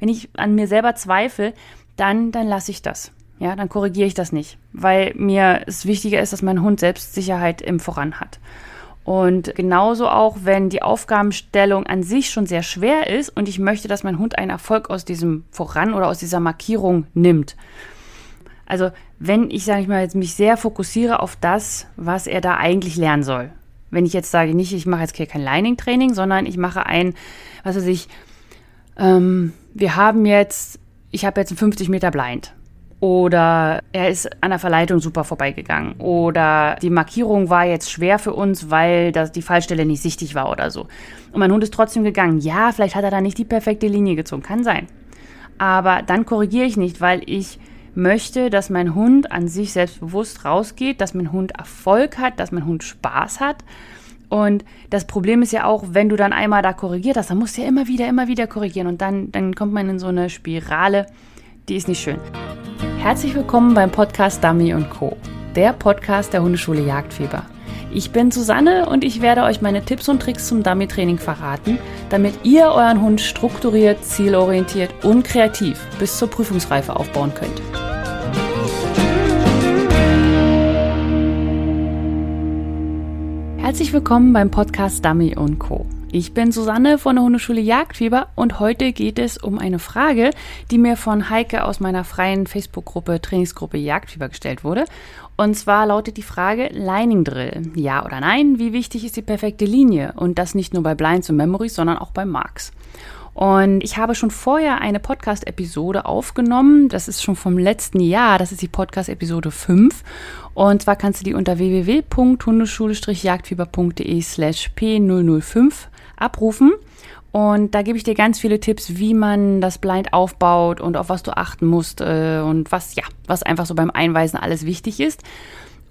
wenn ich an mir selber zweifle, dann, dann lasse ich das. Ja, dann korrigiere ich das nicht, weil mir es wichtiger ist, dass mein Hund Selbstsicherheit im Voran hat. Und genauso auch, wenn die Aufgabenstellung an sich schon sehr schwer ist und ich möchte, dass mein Hund einen Erfolg aus diesem Voran oder aus dieser Markierung nimmt. Also, wenn ich, sage ich mal, jetzt mich sehr fokussiere auf das, was er da eigentlich lernen soll. Wenn ich jetzt sage, nicht, ich mache jetzt hier kein Lining-Training, sondern ich mache ein, was weiß ich, ähm, wir haben jetzt, ich habe jetzt ein 50 Meter Blind oder er ist an der Verleitung super vorbeigegangen oder die Markierung war jetzt schwer für uns, weil das, die Fallstelle nicht sichtig war oder so. Und mein Hund ist trotzdem gegangen. Ja, vielleicht hat er da nicht die perfekte Linie gezogen, kann sein. Aber dann korrigiere ich nicht, weil ich möchte, dass mein Hund an sich selbstbewusst rausgeht, dass mein Hund Erfolg hat, dass mein Hund Spaß hat. Und das Problem ist ja auch, wenn du dann einmal da korrigiert hast, dann musst du ja immer wieder, immer wieder korrigieren. Und dann, dann kommt man in so eine Spirale, die ist nicht schön. Herzlich willkommen beim Podcast Dummy Co., der Podcast der Hundeschule Jagdfieber. Ich bin Susanne und ich werde euch meine Tipps und Tricks zum Dummy-Training verraten, damit ihr euren Hund strukturiert, zielorientiert und kreativ bis zur Prüfungsreife aufbauen könnt. Herzlich willkommen beim Podcast Dummy Co. Ich bin Susanne von der Hundeschule Jagdfieber und heute geht es um eine Frage, die mir von Heike aus meiner freien Facebook-Gruppe Trainingsgruppe Jagdfieber gestellt wurde. Und zwar lautet die Frage Lining Drill. Ja oder nein? Wie wichtig ist die perfekte Linie? Und das nicht nur bei Blinds und Memories, sondern auch bei Marks. Und ich habe schon vorher eine Podcast-Episode aufgenommen. Das ist schon vom letzten Jahr. Das ist die Podcast-Episode 5. Und zwar kannst du die unter www.hundeschule-jagdfieber.de slash p005 abrufen. Und da gebe ich dir ganz viele Tipps, wie man das Blind aufbaut und auf was du achten musst äh, und was, ja, was einfach so beim Einweisen alles wichtig ist.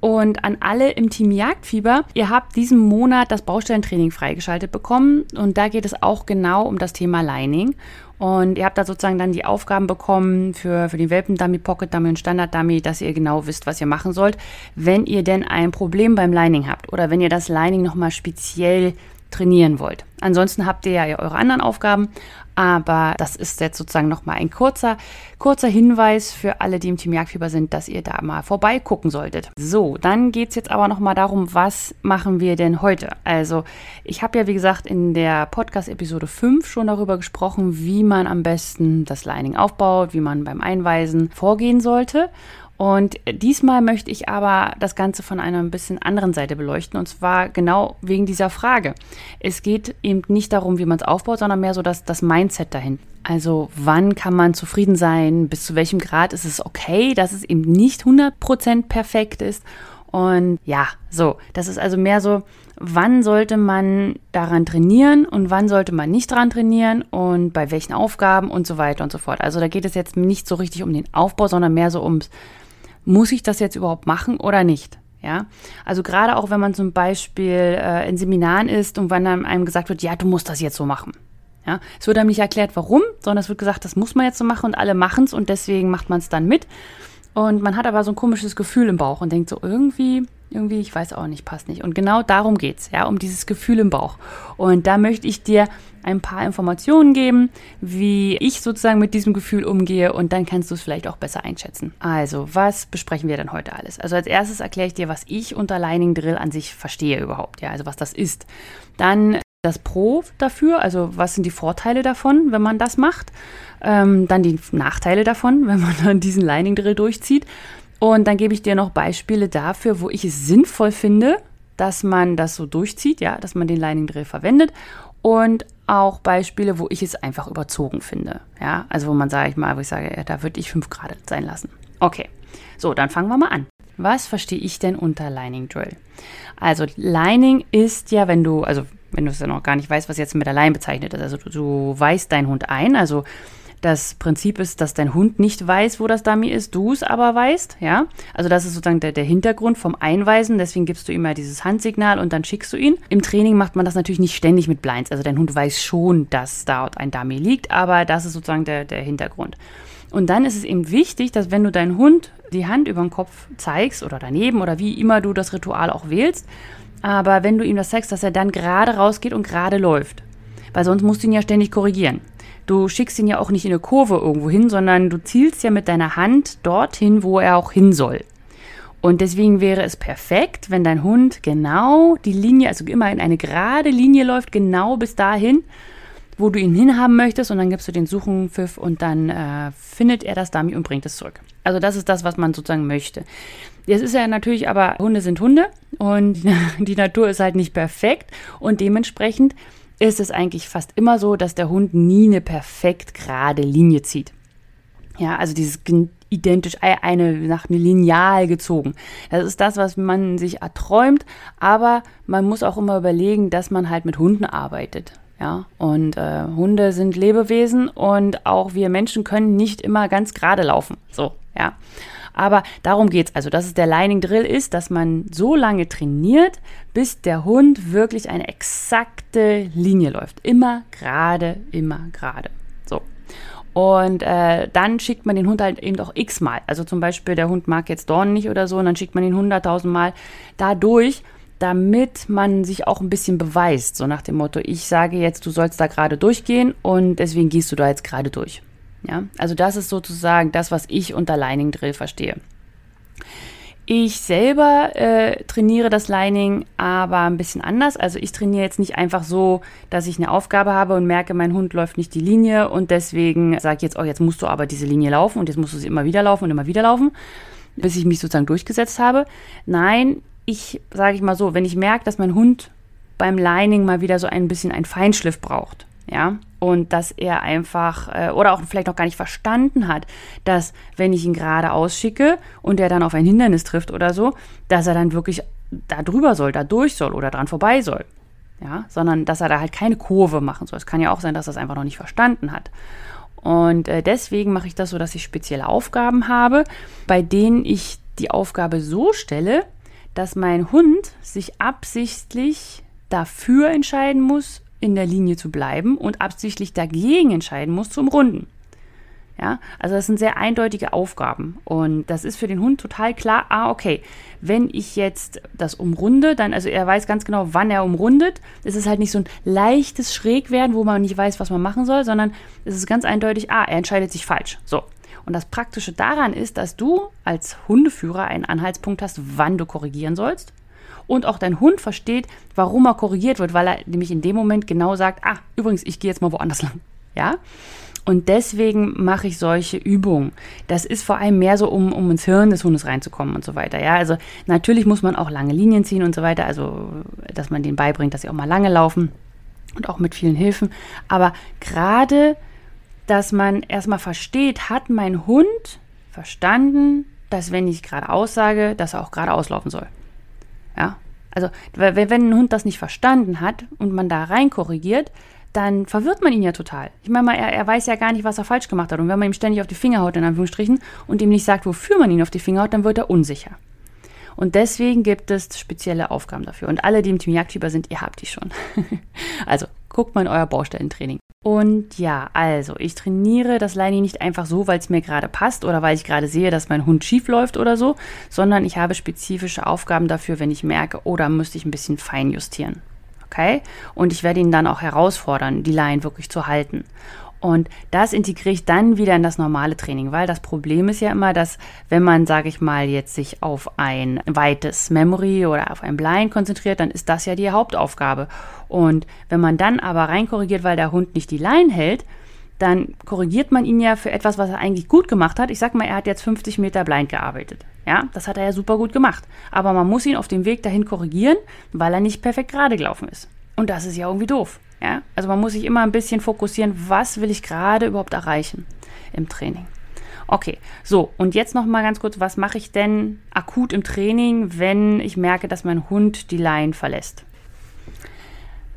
Und an alle im Team Jagdfieber, ihr habt diesen Monat das Baustellentraining freigeschaltet bekommen und da geht es auch genau um das Thema Lining. Und ihr habt da sozusagen dann die Aufgaben bekommen für, für den Welpen-Dummy, Pocket-Dummy und Standard-Dummy, dass ihr genau wisst, was ihr machen sollt, wenn ihr denn ein Problem beim Lining habt oder wenn ihr das Lining nochmal speziell trainieren wollt. Ansonsten habt ihr ja eure anderen Aufgaben, aber das ist jetzt sozusagen nochmal ein kurzer, kurzer Hinweis für alle, die im Team Jagdfieber sind, dass ihr da mal vorbeigucken solltet. So, dann geht es jetzt aber nochmal darum, was machen wir denn heute? Also, ich habe ja, wie gesagt, in der Podcast-Episode 5 schon darüber gesprochen, wie man am besten das Lining aufbaut, wie man beim Einweisen vorgehen sollte. Und diesmal möchte ich aber das Ganze von einer ein bisschen anderen Seite beleuchten. Und zwar genau wegen dieser Frage. Es geht eben nicht darum, wie man es aufbaut, sondern mehr so das, das Mindset dahin. Also wann kann man zufrieden sein? Bis zu welchem Grad ist es okay, dass es eben nicht 100% perfekt ist? Und ja, so, das ist also mehr so, wann sollte man daran trainieren und wann sollte man nicht daran trainieren und bei welchen Aufgaben und so weiter und so fort. Also da geht es jetzt nicht so richtig um den Aufbau, sondern mehr so ums muss ich das jetzt überhaupt machen oder nicht? Ja, also gerade auch wenn man zum Beispiel äh, in Seminaren ist und wenn dann einem gesagt wird, ja, du musst das jetzt so machen. Ja, es wird einem nicht erklärt, warum, sondern es wird gesagt, das muss man jetzt so machen und alle machen es und deswegen macht man es dann mit. Und man hat aber so ein komisches Gefühl im Bauch und denkt so, irgendwie irgendwie, ich weiß auch nicht, passt nicht. Und genau darum geht's, ja, um dieses Gefühl im Bauch. Und da möchte ich dir ein paar Informationen geben, wie ich sozusagen mit diesem Gefühl umgehe und dann kannst du es vielleicht auch besser einschätzen. Also, was besprechen wir denn heute alles? Also als erstes erkläre ich dir, was ich unter Lining Drill an sich verstehe überhaupt, ja, also was das ist. Dann das Pro dafür, also was sind die Vorteile davon, wenn man das macht. Ähm, dann die Nachteile davon, wenn man dann diesen Lining Drill durchzieht. Und dann gebe ich dir noch Beispiele dafür, wo ich es sinnvoll finde, dass man das so durchzieht, ja, dass man den Lining Drill verwendet und auch Beispiele, wo ich es einfach überzogen finde, ja, also wo man sage ich mal, wo ich sage, ja, da würde ich fünf Grad sein lassen. Okay, so, dann fangen wir mal an. Was verstehe ich denn unter Lining Drill? Also Lining ist ja, wenn du, also wenn du es ja noch gar nicht weißt, was jetzt mit Line bezeichnet ist, also du, du weist deinen Hund ein, also das Prinzip ist, dass dein Hund nicht weiß, wo das Dummy ist, du es aber weißt, ja. Also das ist sozusagen der, der Hintergrund vom Einweisen, deswegen gibst du ihm ja dieses Handsignal und dann schickst du ihn. Im Training macht man das natürlich nicht ständig mit Blinds, also dein Hund weiß schon, dass dort ein Dummy liegt, aber das ist sozusagen der, der Hintergrund. Und dann ist es eben wichtig, dass wenn du deinen Hund die Hand über den Kopf zeigst oder daneben oder wie immer du das Ritual auch wählst, aber wenn du ihm das zeigst, dass er dann gerade rausgeht und gerade läuft. Weil sonst musst du ihn ja ständig korrigieren. du schickst ihn ja auch nicht in eine Kurve irgendwo hin, sondern du zielst ja mit deiner Hand dorthin, wo er auch hin soll. Und deswegen wäre es perfekt, wenn dein Hund genau die Linie, also immer in eine gerade Linie läuft, genau bis dahin, wo du ihn hinhaben möchtest. Und dann gibst du den Suchenpfiff und dann äh, findet er das Dummy und bringt es zurück. Also das ist das, was man sozusagen möchte. Jetzt ist ja natürlich aber, Hunde sind Hunde und die Natur ist halt nicht perfekt. Und dementsprechend ist es eigentlich fast immer so, dass der Hund nie eine perfekt gerade Linie zieht. Ja, also dieses identisch eine nach einem Lineal gezogen. Das ist das, was man sich erträumt, aber man muss auch immer überlegen, dass man halt mit Hunden arbeitet. Ja, und äh, Hunde sind Lebewesen und auch wir Menschen können nicht immer ganz gerade laufen. So, ja. Aber darum geht's. Also, dass es der Lining Drill ist, dass man so lange trainiert, bis der Hund wirklich eine exakte Linie läuft. Immer gerade, immer gerade. Und äh, dann schickt man den Hund halt eben auch x-mal. Also zum Beispiel, der Hund mag jetzt Dorn nicht oder so, und dann schickt man ihn hunderttausendmal dadurch, damit man sich auch ein bisschen beweist. So nach dem Motto, ich sage jetzt, du sollst da gerade durchgehen und deswegen gehst du da jetzt gerade durch. Ja, also das ist sozusagen das, was ich unter Lining Drill verstehe. Ich selber äh, trainiere das Lining aber ein bisschen anders. Also ich trainiere jetzt nicht einfach so, dass ich eine Aufgabe habe und merke, mein Hund läuft nicht die Linie und deswegen sage ich jetzt, oh, jetzt musst du aber diese Linie laufen und jetzt musst du sie immer wieder laufen und immer wieder laufen, bis ich mich sozusagen durchgesetzt habe. Nein, ich sage ich mal so, wenn ich merke, dass mein Hund beim Lining mal wieder so ein bisschen einen Feinschliff braucht, ja, und dass er einfach äh, oder auch vielleicht noch gar nicht verstanden hat, dass wenn ich ihn gerade ausschicke und er dann auf ein Hindernis trifft oder so, dass er dann wirklich da drüber soll, da durch soll oder dran vorbei soll. Ja, sondern dass er da halt keine Kurve machen soll. Es kann ja auch sein, dass er es einfach noch nicht verstanden hat. Und äh, deswegen mache ich das so, dass ich spezielle Aufgaben habe, bei denen ich die Aufgabe so stelle, dass mein Hund sich absichtlich dafür entscheiden muss, in der Linie zu bleiben und absichtlich dagegen entscheiden muss zum Runden. Ja, also das sind sehr eindeutige Aufgaben und das ist für den Hund total klar. Ah, okay, wenn ich jetzt das umrunde, dann, also er weiß ganz genau, wann er umrundet. Es ist halt nicht so ein leichtes Schrägwerden, wo man nicht weiß, was man machen soll, sondern es ist ganz eindeutig, ah, er entscheidet sich falsch. So. Und das Praktische daran ist, dass du als Hundeführer einen Anhaltspunkt hast, wann du korrigieren sollst und auch dein Hund versteht, warum er korrigiert wird, weil er nämlich in dem Moment genau sagt, ah, übrigens, ich gehe jetzt mal woanders lang. Ja? Und deswegen mache ich solche Übungen. Das ist vor allem mehr so, um, um ins Hirn des Hundes reinzukommen und so weiter. Ja, also natürlich muss man auch lange Linien ziehen und so weiter. Also, dass man denen beibringt, dass sie auch mal lange laufen und auch mit vielen Hilfen. Aber gerade, dass man erstmal versteht, hat mein Hund verstanden, dass wenn ich gerade aussage, dass er auch gerade auslaufen soll. Ja, also wenn ein Hund das nicht verstanden hat und man da rein korrigiert, dann verwirrt man ihn ja total. Ich meine mal, er, er, weiß ja gar nicht, was er falsch gemacht hat. Und wenn man ihm ständig auf die Finger haut, in Anführungsstrichen, und ihm nicht sagt, wofür man ihn auf die Finger haut, dann wird er unsicher. Und deswegen gibt es spezielle Aufgaben dafür. Und alle, die im Team Jagdfieber sind, ihr habt die schon. also guckt mal in euer Baustellentraining. Und ja, also ich trainiere das Lining nicht einfach so, weil es mir gerade passt oder weil ich gerade sehe, dass mein Hund schief läuft oder so, sondern ich habe spezifische Aufgaben dafür, wenn ich merke, oh, müsste ich ein bisschen fein justieren. Okay? Und ich werde ihn dann auch herausfordern, die Line wirklich zu halten. Und das integriere ich dann wieder in das normale Training, weil das Problem ist ja immer, dass wenn man, sage ich mal, jetzt sich auf ein weites Memory oder auf ein Blind konzentriert, dann ist das ja die Hauptaufgabe. Und wenn man dann aber reinkorrigiert, weil der Hund nicht die Line hält, dann korrigiert man ihn ja für etwas, was er eigentlich gut gemacht hat. Ich sag mal, er hat jetzt 50 Meter blind gearbeitet. Ja, das hat er ja super gut gemacht. Aber man muss ihn auf dem Weg dahin korrigieren, weil er nicht perfekt gerade gelaufen ist. Und das ist ja irgendwie doof. Ja? Also man muss sich immer ein bisschen fokussieren, was will ich gerade überhaupt erreichen im Training. Okay, so und jetzt noch mal ganz kurz, was mache ich denn akut im Training, wenn ich merke, dass mein Hund die Line verlässt?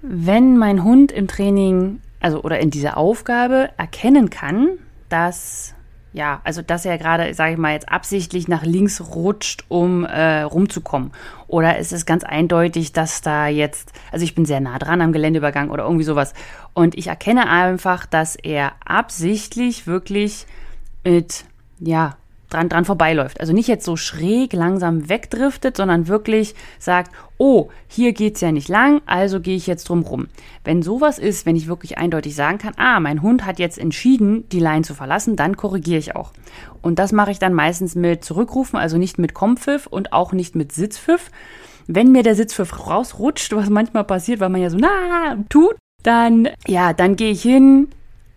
Wenn mein Hund im Training, also oder in dieser Aufgabe erkennen kann, dass ja, also dass er gerade, sage ich mal, jetzt absichtlich nach links rutscht, um äh, rumzukommen. Oder ist es ganz eindeutig, dass da jetzt, also ich bin sehr nah dran am Geländeübergang oder irgendwie sowas. Und ich erkenne einfach, dass er absichtlich wirklich mit, ja, dran, dran vorbeiläuft. Also nicht jetzt so schräg langsam wegdriftet, sondern wirklich sagt, oh, hier geht's ja nicht lang, also gehe ich jetzt drum rum. Wenn sowas ist, wenn ich wirklich eindeutig sagen kann, ah, mein Hund hat jetzt entschieden, die Leine zu verlassen, dann korrigiere ich auch. Und das mache ich dann meistens mit Zurückrufen, also nicht mit Kompfiff und auch nicht mit Sitzpfiff. Wenn mir der Sitzpfiff rausrutscht, was manchmal passiert, weil man ja so na tut, dann ja, dann gehe ich hin,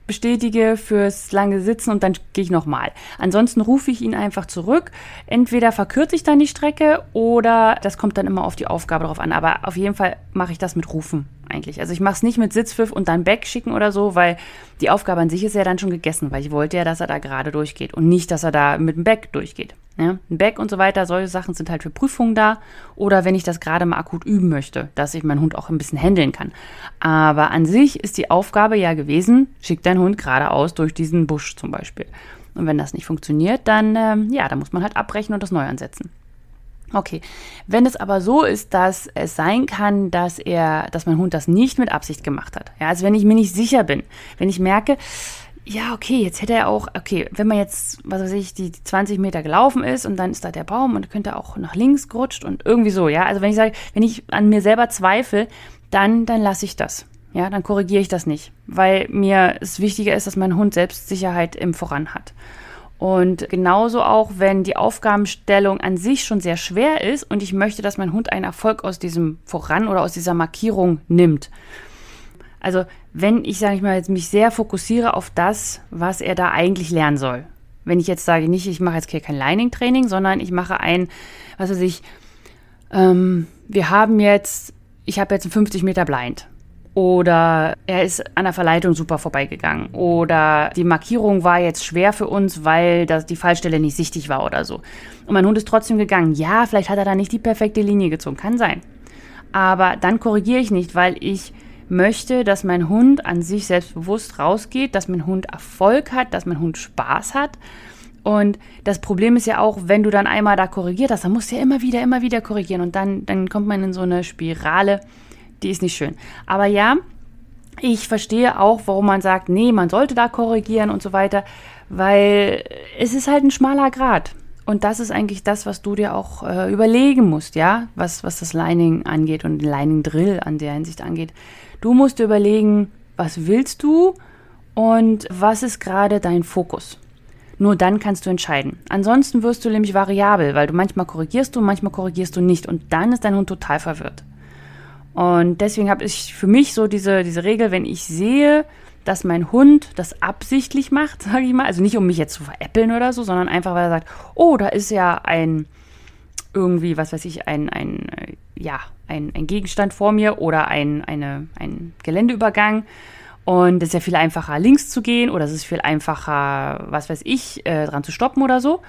bestätige fürs lange Sitzen und dann gehe ich nochmal. Ansonsten rufe ich ihn einfach zurück. Entweder verkürze ich dann die Strecke oder das kommt dann immer auf die Aufgabe drauf an. Aber auf jeden Fall mache ich das mit Rufen eigentlich. Also ich mache es nicht mit Sitzpfiff und dann Back schicken oder so, weil die Aufgabe an sich ist ja dann schon gegessen, weil ich wollte ja, dass er da gerade durchgeht und nicht, dass er da mit dem Back durchgeht. Ja, ein Back und so weiter, solche Sachen sind halt für Prüfungen da oder wenn ich das gerade mal akut üben möchte, dass ich meinen Hund auch ein bisschen handeln kann. Aber an sich ist die Aufgabe ja gewesen, schick deinen Hund geradeaus durch diesen Busch zum Beispiel. Und wenn das nicht funktioniert, dann, ähm, ja, dann muss man halt abbrechen und das neu ansetzen. Okay, wenn es aber so ist, dass es sein kann, dass er, dass mein Hund das nicht mit Absicht gemacht hat. Ja, also wenn ich mir nicht sicher bin, wenn ich merke, ja, okay, jetzt hätte er auch, okay, wenn man jetzt, was weiß ich, die, die 20 Meter gelaufen ist und dann ist da der Baum und könnte auch nach links gerutscht und irgendwie so, ja. Also wenn ich sage, wenn ich an mir selber zweifle, dann, dann lasse ich das. Ja, dann korrigiere ich das nicht, weil mir es wichtiger ist, dass mein Hund Selbstsicherheit im Voran hat. Und genauso auch, wenn die Aufgabenstellung an sich schon sehr schwer ist und ich möchte, dass mein Hund einen Erfolg aus diesem Voran oder aus dieser Markierung nimmt. Also wenn ich, sage ich mal, jetzt mich sehr fokussiere auf das, was er da eigentlich lernen soll. Wenn ich jetzt sage, nicht, ich mache jetzt hier kein Lining-Training, sondern ich mache ein, was weiß ich, ähm, wir haben jetzt, ich habe jetzt einen 50 Meter Blind. Oder er ist an der Verleitung super vorbeigegangen. Oder die Markierung war jetzt schwer für uns, weil das, die Fallstelle nicht sichtig war oder so. Und mein Hund ist trotzdem gegangen. Ja, vielleicht hat er da nicht die perfekte Linie gezogen. Kann sein. Aber dann korrigiere ich nicht, weil ich möchte, dass mein Hund an sich selbstbewusst rausgeht, dass mein Hund Erfolg hat, dass mein Hund Spaß hat. Und das Problem ist ja auch, wenn du dann einmal da korrigiert hast, dann musst du ja immer wieder, immer wieder korrigieren. Und dann, dann kommt man in so eine Spirale, die ist nicht schön. Aber ja, ich verstehe auch, warum man sagt, nee, man sollte da korrigieren und so weiter, weil es ist halt ein schmaler Grad. Und das ist eigentlich das, was du dir auch äh, überlegen musst, ja, was, was das Lining angeht und den Lining Drill an der Hinsicht angeht. Du musst dir überlegen, was willst du und was ist gerade dein Fokus. Nur dann kannst du entscheiden. Ansonsten wirst du nämlich variabel, weil du manchmal korrigierst du, manchmal korrigierst du nicht und dann ist dein Hund total verwirrt. Und deswegen habe ich für mich so diese, diese Regel, wenn ich sehe, dass mein Hund das absichtlich macht, sage ich mal, also nicht um mich jetzt zu veräppeln oder so, sondern einfach, weil er sagt, oh, da ist ja ein irgendwie, was weiß ich, ein, ein ja, ein, ein Gegenstand vor mir oder ein, eine, ein Geländeübergang. Und es ist ja viel einfacher, links zu gehen oder es ist viel einfacher, was weiß ich, äh, dran zu stoppen oder so.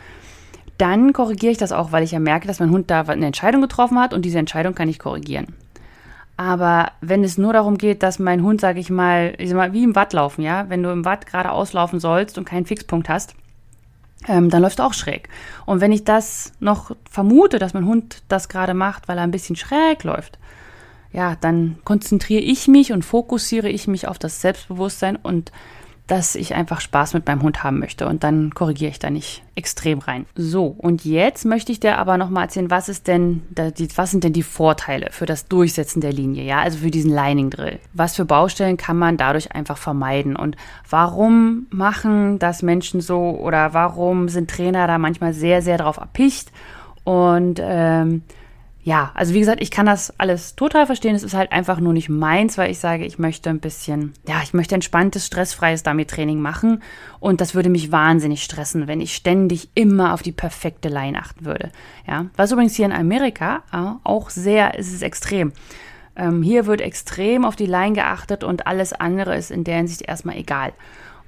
Dann korrigiere ich das auch, weil ich ja merke, dass mein Hund da eine Entscheidung getroffen hat und diese Entscheidung kann ich korrigieren. Aber wenn es nur darum geht, dass mein Hund, sage ich mal, ich sag mal, wie im Watt laufen, ja, wenn du im Watt gerade auslaufen sollst und keinen Fixpunkt hast, ähm, dann läufst du auch schräg. Und wenn ich das noch vermute, dass mein Hund das gerade macht, weil er ein bisschen schräg läuft, ja, dann konzentriere ich mich und fokussiere ich mich auf das Selbstbewusstsein und dass ich einfach Spaß mit meinem Hund haben möchte und dann korrigiere ich da nicht extrem rein. So, und jetzt möchte ich dir aber nochmal erzählen, was ist denn, was sind denn die Vorteile für das Durchsetzen der Linie, ja, also für diesen Lining Drill. Was für Baustellen kann man dadurch einfach vermeiden und warum machen das Menschen so oder warum sind Trainer da manchmal sehr, sehr drauf erpicht und ähm, ja, also wie gesagt, ich kann das alles total verstehen. Es ist halt einfach nur nicht meins, weil ich sage, ich möchte ein bisschen, ja, ich möchte entspanntes, stressfreies Dummy-Training machen. Und das würde mich wahnsinnig stressen, wenn ich ständig immer auf die perfekte Line achten würde. Ja, was übrigens hier in Amerika äh, auch sehr, es ist extrem. Ähm, hier wird extrem auf die Line geachtet und alles andere ist in der Hinsicht erstmal egal.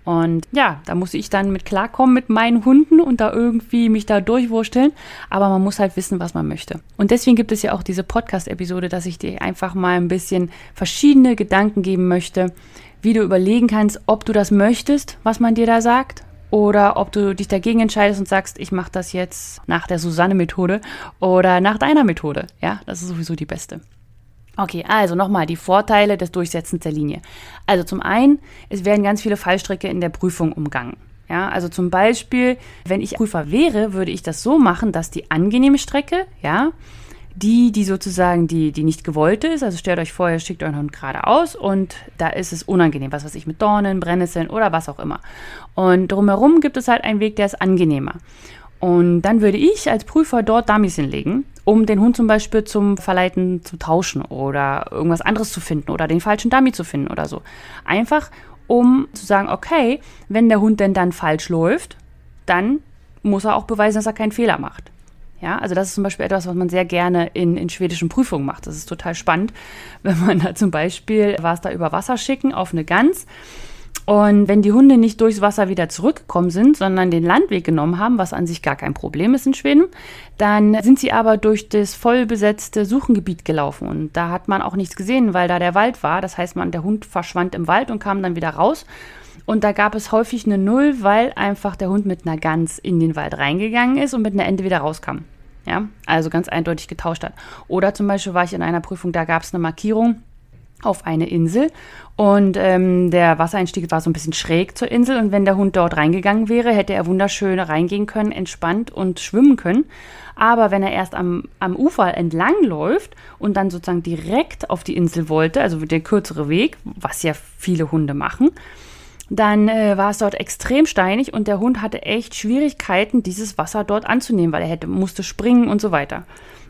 Und ja, da muss ich dann mit klarkommen mit meinen Hunden und da irgendwie mich da durchwursteln. Aber man muss halt wissen, was man möchte. Und deswegen gibt es ja auch diese Podcast-Episode, dass ich dir einfach mal ein bisschen verschiedene Gedanken geben möchte, wie du überlegen kannst, ob du das möchtest, was man dir da sagt. Oder ob du dich dagegen entscheidest und sagst, ich mache das jetzt nach der Susanne-Methode oder nach deiner Methode. Ja, das ist sowieso die beste. Okay, also nochmal die Vorteile des Durchsetzens der Linie. Also zum einen, es werden ganz viele Fallstricke in der Prüfung umgangen. Ja, also zum Beispiel, wenn ich Prüfer wäre, würde ich das so machen, dass die angenehme Strecke, ja, die, die sozusagen die, die nicht gewollte ist, also stellt euch vor, ihr schickt euren Hund geradeaus und da ist es unangenehm, was weiß ich, mit Dornen, Brennnesseln oder was auch immer. Und drumherum gibt es halt einen Weg, der ist angenehmer. Und dann würde ich als Prüfer dort Dummies hinlegen, um den Hund zum Beispiel zum Verleiten zu tauschen oder irgendwas anderes zu finden oder den falschen Dummy zu finden oder so. Einfach, um zu sagen, okay, wenn der Hund denn dann falsch läuft, dann muss er auch beweisen, dass er keinen Fehler macht. Ja, also das ist zum Beispiel etwas, was man sehr gerne in, in schwedischen Prüfungen macht. Das ist total spannend, wenn man da zum Beispiel was da über Wasser schicken auf eine Gans und wenn die Hunde nicht durchs Wasser wieder zurückgekommen sind, sondern den Landweg genommen haben, was an sich gar kein Problem ist in Schweden, dann sind sie aber durch das vollbesetzte Suchengebiet gelaufen. Und da hat man auch nichts gesehen, weil da der Wald war. Das heißt, man, der Hund verschwand im Wald und kam dann wieder raus. Und da gab es häufig eine Null, weil einfach der Hund mit einer Gans in den Wald reingegangen ist und mit einer Ente wieder rauskam. Ja, also ganz eindeutig getauscht hat. Oder zum Beispiel war ich in einer Prüfung, da gab es eine Markierung auf eine Insel und ähm, der Wassereinstieg war so ein bisschen schräg zur Insel und wenn der Hund dort reingegangen wäre, hätte er wunderschön reingehen können, entspannt und schwimmen können. Aber wenn er erst am, am Ufer entlang läuft und dann sozusagen direkt auf die Insel wollte, also der kürzere Weg, was ja viele Hunde machen, dann äh, war es dort extrem steinig und der Hund hatte echt Schwierigkeiten, dieses Wasser dort anzunehmen, weil er hätte, musste springen und so weiter.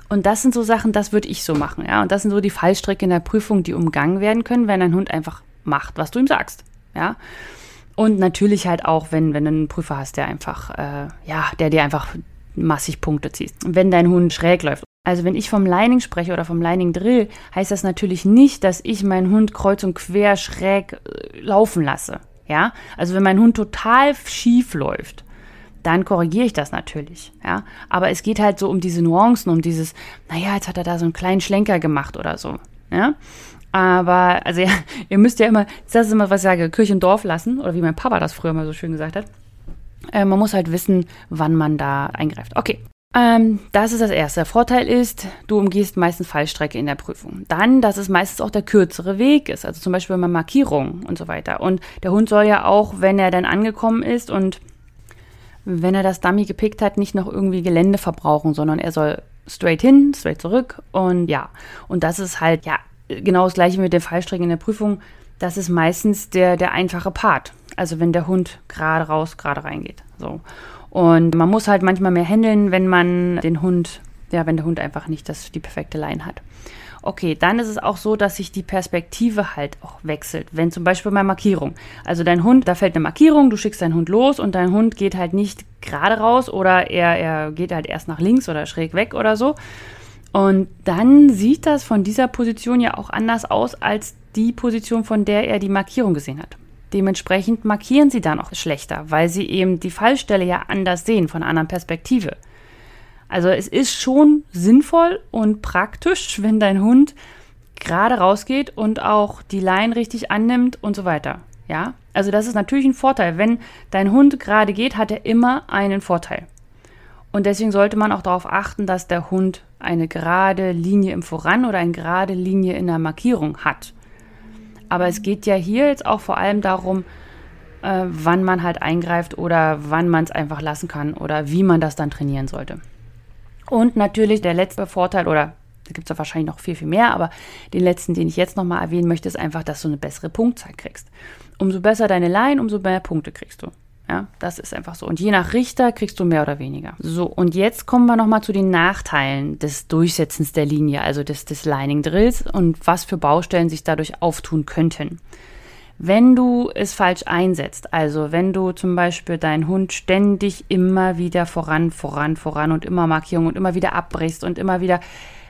Und das sind so Sachen, das würde ich so machen, ja. Und das sind so die Fallstricke in der Prüfung, die umgangen werden können, wenn ein Hund einfach macht, was du ihm sagst, ja. Und natürlich halt auch, wenn, wenn du einen Prüfer hast, der einfach, äh, ja, der dir einfach massig Punkte zieht. Wenn dein Hund schräg läuft. Also wenn ich vom Lining spreche oder vom Lining Drill, heißt das natürlich nicht, dass ich meinen Hund kreuz und quer schräg äh, laufen lasse. Ja, also wenn mein Hund total schief läuft, dann korrigiere ich das natürlich, ja. Aber es geht halt so um diese Nuancen, um dieses, naja, jetzt hat er da so einen kleinen Schlenker gemacht oder so, ja. Aber, also ja, ihr müsst ja immer, das ist immer, was ich sage, Kirche und Dorf lassen, oder wie mein Papa das früher mal so schön gesagt hat. Äh, man muss halt wissen, wann man da eingreift. Okay. Ähm, das ist das Erste. Der Vorteil ist, du umgehst meistens Fallstrecke in der Prüfung. Dann, dass es meistens auch der kürzere Weg ist. Also zum Beispiel mal Markierungen und so weiter. Und der Hund soll ja auch, wenn er dann angekommen ist und wenn er das Dummy gepickt hat, nicht noch irgendwie Gelände verbrauchen, sondern er soll straight hin, straight zurück und ja. Und das ist halt, ja, genau das gleiche mit den Fallstrecken in der Prüfung. Das ist meistens der, der einfache Part. Also wenn der Hund gerade raus, gerade reingeht. So. Und man muss halt manchmal mehr händeln, wenn man den Hund, ja, wenn der Hund einfach nicht das, die perfekte Line hat. Okay, dann ist es auch so, dass sich die Perspektive halt auch wechselt. Wenn zum Beispiel bei Markierung. Also dein Hund, da fällt eine Markierung, du schickst deinen Hund los und dein Hund geht halt nicht gerade raus oder er, er geht halt erst nach links oder schräg weg oder so. Und dann sieht das von dieser Position ja auch anders aus als die Position, von der er die Markierung gesehen hat. Dementsprechend markieren sie dann auch schlechter, weil sie eben die Fallstelle ja anders sehen, von einer anderen Perspektive. Also es ist schon sinnvoll und praktisch, wenn dein Hund gerade rausgeht und auch die Leine richtig annimmt und so weiter. Ja, also das ist natürlich ein Vorteil. Wenn dein Hund gerade geht, hat er immer einen Vorteil. Und deswegen sollte man auch darauf achten, dass der Hund eine gerade Linie im Voran oder eine gerade Linie in der Markierung hat. Aber es geht ja hier jetzt auch vor allem darum, äh, wann man halt eingreift oder wann man es einfach lassen kann oder wie man das dann trainieren sollte. Und natürlich der letzte Vorteil, oder da gibt es ja wahrscheinlich noch viel, viel mehr, aber den letzten, den ich jetzt nochmal erwähnen möchte, ist einfach, dass du eine bessere Punktzahl kriegst. Umso besser deine Line, umso mehr Punkte kriegst du. Ja, das ist einfach so. Und je nach Richter kriegst du mehr oder weniger. So, und jetzt kommen wir nochmal zu den Nachteilen des Durchsetzens der Linie, also des, des Lining Drills und was für Baustellen sich dadurch auftun könnten. Wenn du es falsch einsetzt, also wenn du zum Beispiel deinen Hund ständig immer wieder voran, voran, voran und immer Markierungen und immer wieder abbrichst und immer wieder,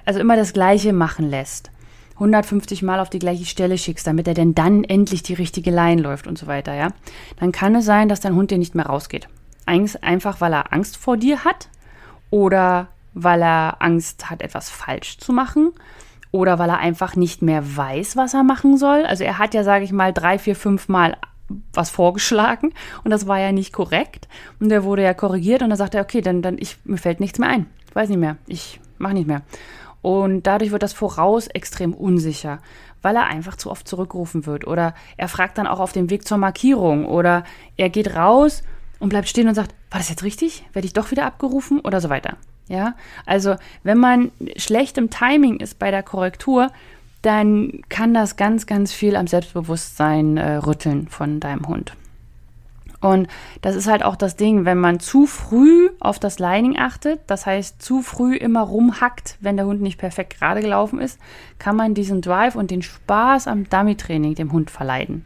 also immer das Gleiche machen lässt, 150 Mal auf die gleiche Stelle schickst, damit er denn dann endlich die richtige Line läuft und so weiter, ja, dann kann es sein, dass dein Hund dir nicht mehr rausgeht. Einfach, weil er Angst vor dir hat oder weil er Angst hat, etwas falsch zu machen oder weil er einfach nicht mehr weiß, was er machen soll. Also er hat ja, sage ich mal, drei, vier, fünf Mal was vorgeschlagen und das war ja nicht korrekt. Und er wurde ja korrigiert und dann sagte er, okay, dann, dann ich, mir fällt nichts mehr ein. Ich weiß nicht mehr. Ich mache nicht mehr. Und dadurch wird das Voraus extrem unsicher, weil er einfach zu oft zurückgerufen wird. Oder er fragt dann auch auf dem Weg zur Markierung. Oder er geht raus und bleibt stehen und sagt, war das jetzt richtig? Werde ich doch wieder abgerufen oder so weiter. Ja, also wenn man schlecht im Timing ist bei der Korrektur, dann kann das ganz, ganz viel am Selbstbewusstsein äh, rütteln von deinem Hund. Und das ist halt auch das Ding, wenn man zu früh auf das Lining achtet, das heißt zu früh immer rumhackt, wenn der Hund nicht perfekt gerade gelaufen ist, kann man diesen Drive und den Spaß am Dummy-Training dem Hund verleiden.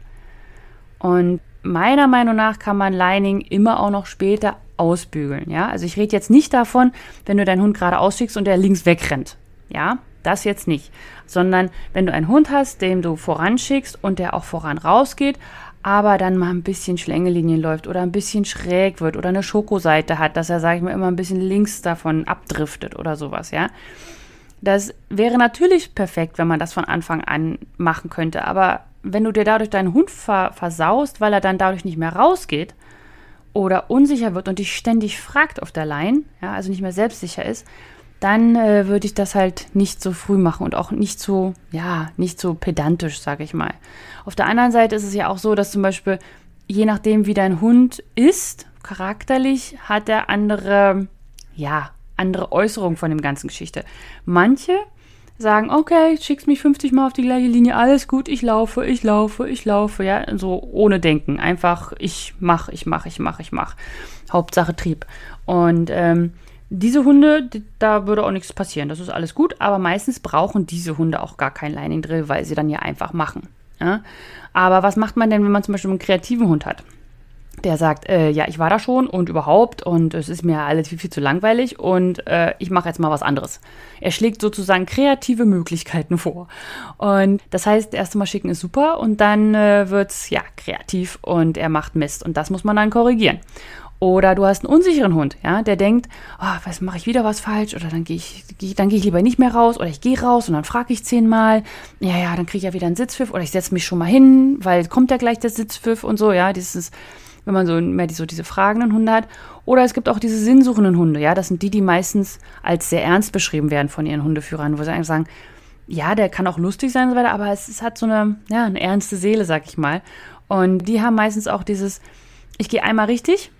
Und meiner Meinung nach kann man Lining immer auch noch später ausbügeln. Ja, also ich rede jetzt nicht davon, wenn du deinen Hund gerade ausschickst und der links wegrennt. Ja, das jetzt nicht. Sondern wenn du einen Hund hast, dem du voranschickst und der auch voran rausgeht, aber dann mal ein bisschen Schlängelinien läuft oder ein bisschen schräg wird oder eine Schokoseite hat, dass er, sage ich mal, immer ein bisschen links davon abdriftet oder sowas, ja. Das wäre natürlich perfekt, wenn man das von Anfang an machen könnte, aber wenn du dir dadurch deinen Hund ver versaust, weil er dann dadurch nicht mehr rausgeht oder unsicher wird und dich ständig fragt auf der Line, ja, also nicht mehr selbstsicher ist, dann äh, würde ich das halt nicht so früh machen und auch nicht so, ja, nicht so pedantisch, sage ich mal. Auf der anderen Seite ist es ja auch so, dass zum Beispiel, je nachdem, wie dein Hund ist, charakterlich, hat er andere, ja, andere Äußerungen von dem ganzen Geschichte. Manche sagen, okay, schickst mich 50 Mal auf die gleiche Linie, alles gut, ich laufe, ich laufe, ich laufe, ja, so ohne Denken. Einfach, ich mach, ich mach, ich mach, ich mach. Hauptsache Trieb. Und ähm, diese Hunde, da würde auch nichts passieren. Das ist alles gut, aber meistens brauchen diese Hunde auch gar kein Lining Drill, weil sie dann ja einfach machen. Ja? Aber was macht man denn, wenn man zum Beispiel einen kreativen Hund hat? Der sagt, äh, ja, ich war da schon und überhaupt und es ist mir alles viel, viel zu langweilig und äh, ich mache jetzt mal was anderes. Er schlägt sozusagen kreative Möglichkeiten vor. Und das heißt, erst mal schicken ist super und dann äh, es ja kreativ und er macht Mist und das muss man dann korrigieren. Oder du hast einen unsicheren Hund, ja, der denkt, oh, was mache ich wieder was falsch? Oder dann gehe ich, geh, dann gehe ich lieber nicht mehr raus oder ich gehe raus und dann frage ich zehnmal. Ja, ja, dann kriege ich ja wieder einen Sitzpfiff oder ich setze mich schon mal hin, weil kommt ja gleich der Sitzpfiff und so, ja, dieses, wenn man so mehr die, so diese fragenden Hunde hat. Oder es gibt auch diese sinnsuchenden Hunde, ja, das sind die, die meistens als sehr ernst beschrieben werden von ihren Hundeführern, wo sie einfach sagen, ja, der kann auch lustig sein und so weiter, aber es, es hat so eine, ja, eine ernste Seele, sag ich mal. Und die haben meistens auch dieses, ich gehe einmal richtig,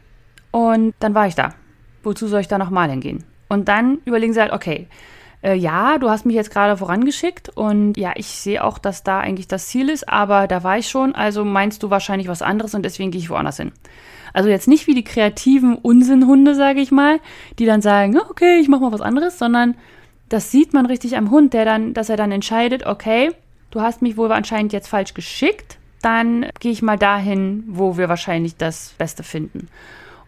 und dann war ich da. Wozu soll ich da nochmal hingehen? Und dann überlegen sie halt, okay, äh, ja, du hast mich jetzt gerade vorangeschickt und ja, ich sehe auch, dass da eigentlich das Ziel ist, aber da war ich schon, also meinst du wahrscheinlich was anderes und deswegen gehe ich woanders hin. Also jetzt nicht wie die kreativen Unsinnhunde, sage ich mal, die dann sagen, okay, ich mache mal was anderes, sondern das sieht man richtig am Hund, der dann, dass er dann entscheidet, okay, du hast mich wohl anscheinend jetzt falsch geschickt, dann gehe ich mal dahin, wo wir wahrscheinlich das Beste finden.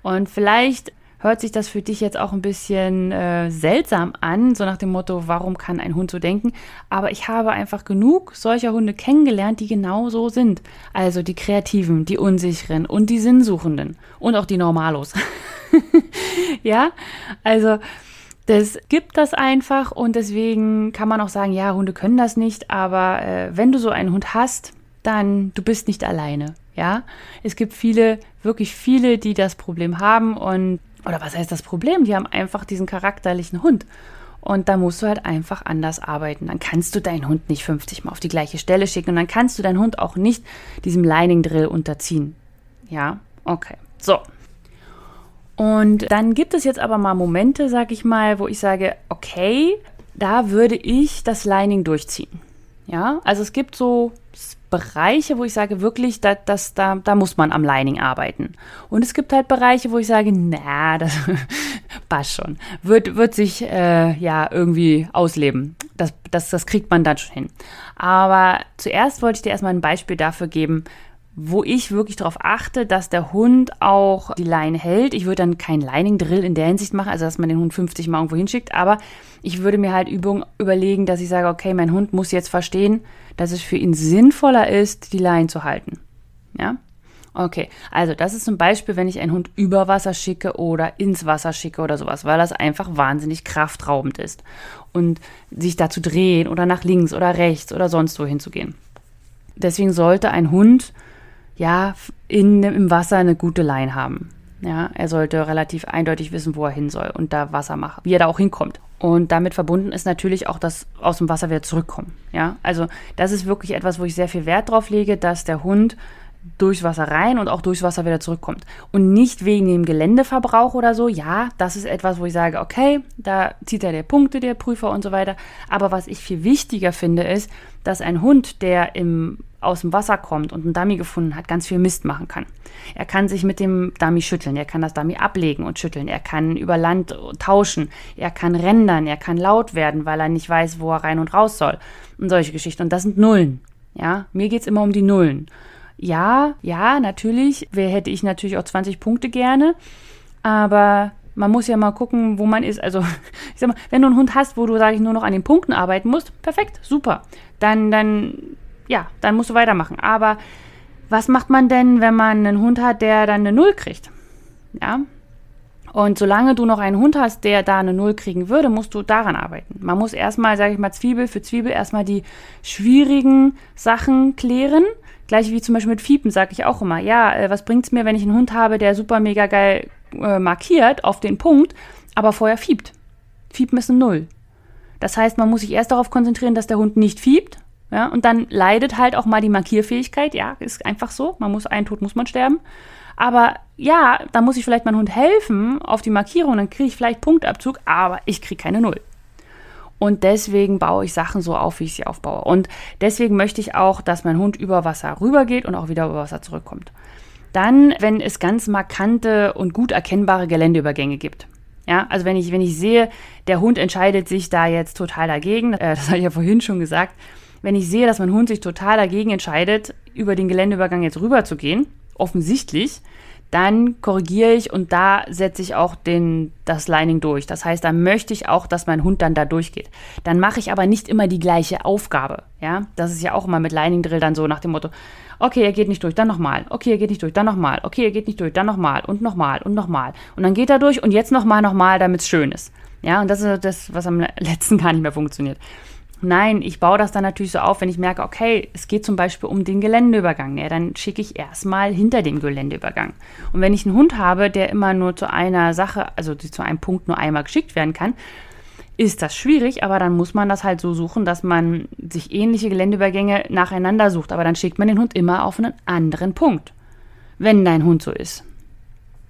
Und vielleicht hört sich das für dich jetzt auch ein bisschen äh, seltsam an, so nach dem Motto, warum kann ein Hund so denken? Aber ich habe einfach genug solcher Hunde kennengelernt, die genau so sind. Also die Kreativen, die Unsicheren und die Sinnsuchenden und auch die Normalos. ja, also das gibt das einfach und deswegen kann man auch sagen, ja, Hunde können das nicht, aber äh, wenn du so einen Hund hast, dann du bist nicht alleine. Ja, es gibt viele, wirklich viele, die das Problem haben und, oder was heißt das Problem? Die haben einfach diesen charakterlichen Hund. Und da musst du halt einfach anders arbeiten. Dann kannst du deinen Hund nicht 50 Mal auf die gleiche Stelle schicken und dann kannst du deinen Hund auch nicht diesem Lining Drill unterziehen. Ja, okay. So. Und dann gibt es jetzt aber mal Momente, sag ich mal, wo ich sage, okay, da würde ich das Lining durchziehen. Ja, also es gibt so Bereiche, wo ich sage, wirklich, da, das, da, da muss man am Lining arbeiten. Und es gibt halt Bereiche, wo ich sage, na, das passt schon. Wird, wird sich äh, ja irgendwie ausleben. Das, das, das kriegt man dann schon hin. Aber zuerst wollte ich dir erstmal ein Beispiel dafür geben, wo ich wirklich darauf achte, dass der Hund auch die Leine hält. Ich würde dann kein Lining-Drill in der Hinsicht machen, also dass man den Hund 50 Mal irgendwo hinschickt, aber ich würde mir halt Übungen überlegen, dass ich sage, okay, mein Hund muss jetzt verstehen, dass es für ihn sinnvoller ist, die Leine zu halten. Ja? Okay, also das ist zum Beispiel, wenn ich einen Hund über Wasser schicke oder ins Wasser schicke oder sowas, weil das einfach wahnsinnig kraftraubend ist. Und sich da zu drehen oder nach links oder rechts oder sonst wohin zu gehen. Deswegen sollte ein Hund ja, in, im Wasser eine gute Line haben. Ja, er sollte relativ eindeutig wissen, wo er hin soll und da Wasser machen, wie er da auch hinkommt. Und damit verbunden ist natürlich auch das aus dem Wasser wieder zurückkommen. Ja, also das ist wirklich etwas, wo ich sehr viel Wert drauf lege, dass der Hund durchs Wasser rein und auch durchs Wasser wieder zurückkommt. Und nicht wegen dem Geländeverbrauch oder so. Ja, das ist etwas, wo ich sage, okay, da zieht er der Punkte, der Prüfer und so weiter. Aber was ich viel wichtiger finde, ist, dass ein Hund, der im, aus dem Wasser kommt und einen Dummy gefunden hat, ganz viel Mist machen kann. Er kann sich mit dem Dummy schütteln, er kann das Dummy ablegen und schütteln, er kann über Land tauschen, er kann rendern, er kann laut werden, weil er nicht weiß, wo er rein und raus soll und solche Geschichten. Und das sind Nullen. Ja, mir geht's immer um die Nullen. Ja, ja, natürlich, wer hätte ich natürlich auch 20 Punkte gerne, aber man muss ja mal gucken, wo man ist. Also, ich sag mal, wenn du einen Hund hast, wo du, sage ich, nur noch an den Punkten arbeiten musst, perfekt, super. Dann, dann, ja, dann musst du weitermachen. Aber was macht man denn, wenn man einen Hund hat, der dann eine Null kriegt? Ja. Und solange du noch einen Hund hast, der da eine Null kriegen würde, musst du daran arbeiten. Man muss erstmal, sage ich mal, Zwiebel für Zwiebel erstmal die schwierigen Sachen klären Gleich wie zum Beispiel mit Fiepen sage ich auch immer, ja, äh, was bringt's mir, wenn ich einen Hund habe, der super mega geil äh, markiert auf den Punkt, aber vorher fiebt. Fiepen ist ein Null. Das heißt, man muss sich erst darauf konzentrieren, dass der Hund nicht fiebt, ja, und dann leidet halt auch mal die Markierfähigkeit, ja, ist einfach so, man muss, einen Tod muss man sterben. Aber ja, da muss ich vielleicht meinem Hund helfen auf die Markierung, dann kriege ich vielleicht Punktabzug, aber ich kriege keine Null. Und deswegen baue ich Sachen so auf, wie ich sie aufbaue. Und deswegen möchte ich auch, dass mein Hund über Wasser rübergeht und auch wieder über Wasser zurückkommt. Dann, wenn es ganz markante und gut erkennbare Geländeübergänge gibt. Ja, also wenn ich, wenn ich sehe, der Hund entscheidet sich da jetzt total dagegen, äh, das habe ich ja vorhin schon gesagt, wenn ich sehe, dass mein Hund sich total dagegen entscheidet, über den Geländeübergang jetzt rüber zu gehen, offensichtlich, dann korrigiere ich und da setze ich auch den, das Lining durch. Das heißt, da möchte ich auch, dass mein Hund dann da durchgeht. Dann mache ich aber nicht immer die gleiche Aufgabe. Ja, das ist ja auch immer mit Lining Drill dann so nach dem Motto, okay, er geht nicht durch, dann nochmal, okay, er geht nicht durch, dann nochmal, okay, er geht nicht durch, dann nochmal und nochmal und nochmal. Und dann geht er durch und jetzt nochmal, nochmal, damit es schön ist. Ja, und das ist das, was am letzten gar nicht mehr funktioniert. Nein, ich baue das dann natürlich so auf, wenn ich merke, okay, es geht zum Beispiel um den Geländeübergang. Ja, dann schicke ich erstmal hinter dem Geländeübergang. Und wenn ich einen Hund habe, der immer nur zu einer Sache, also zu einem Punkt nur einmal geschickt werden kann, ist das schwierig, aber dann muss man das halt so suchen, dass man sich ähnliche Geländeübergänge nacheinander sucht. Aber dann schickt man den Hund immer auf einen anderen Punkt. Wenn dein Hund so ist.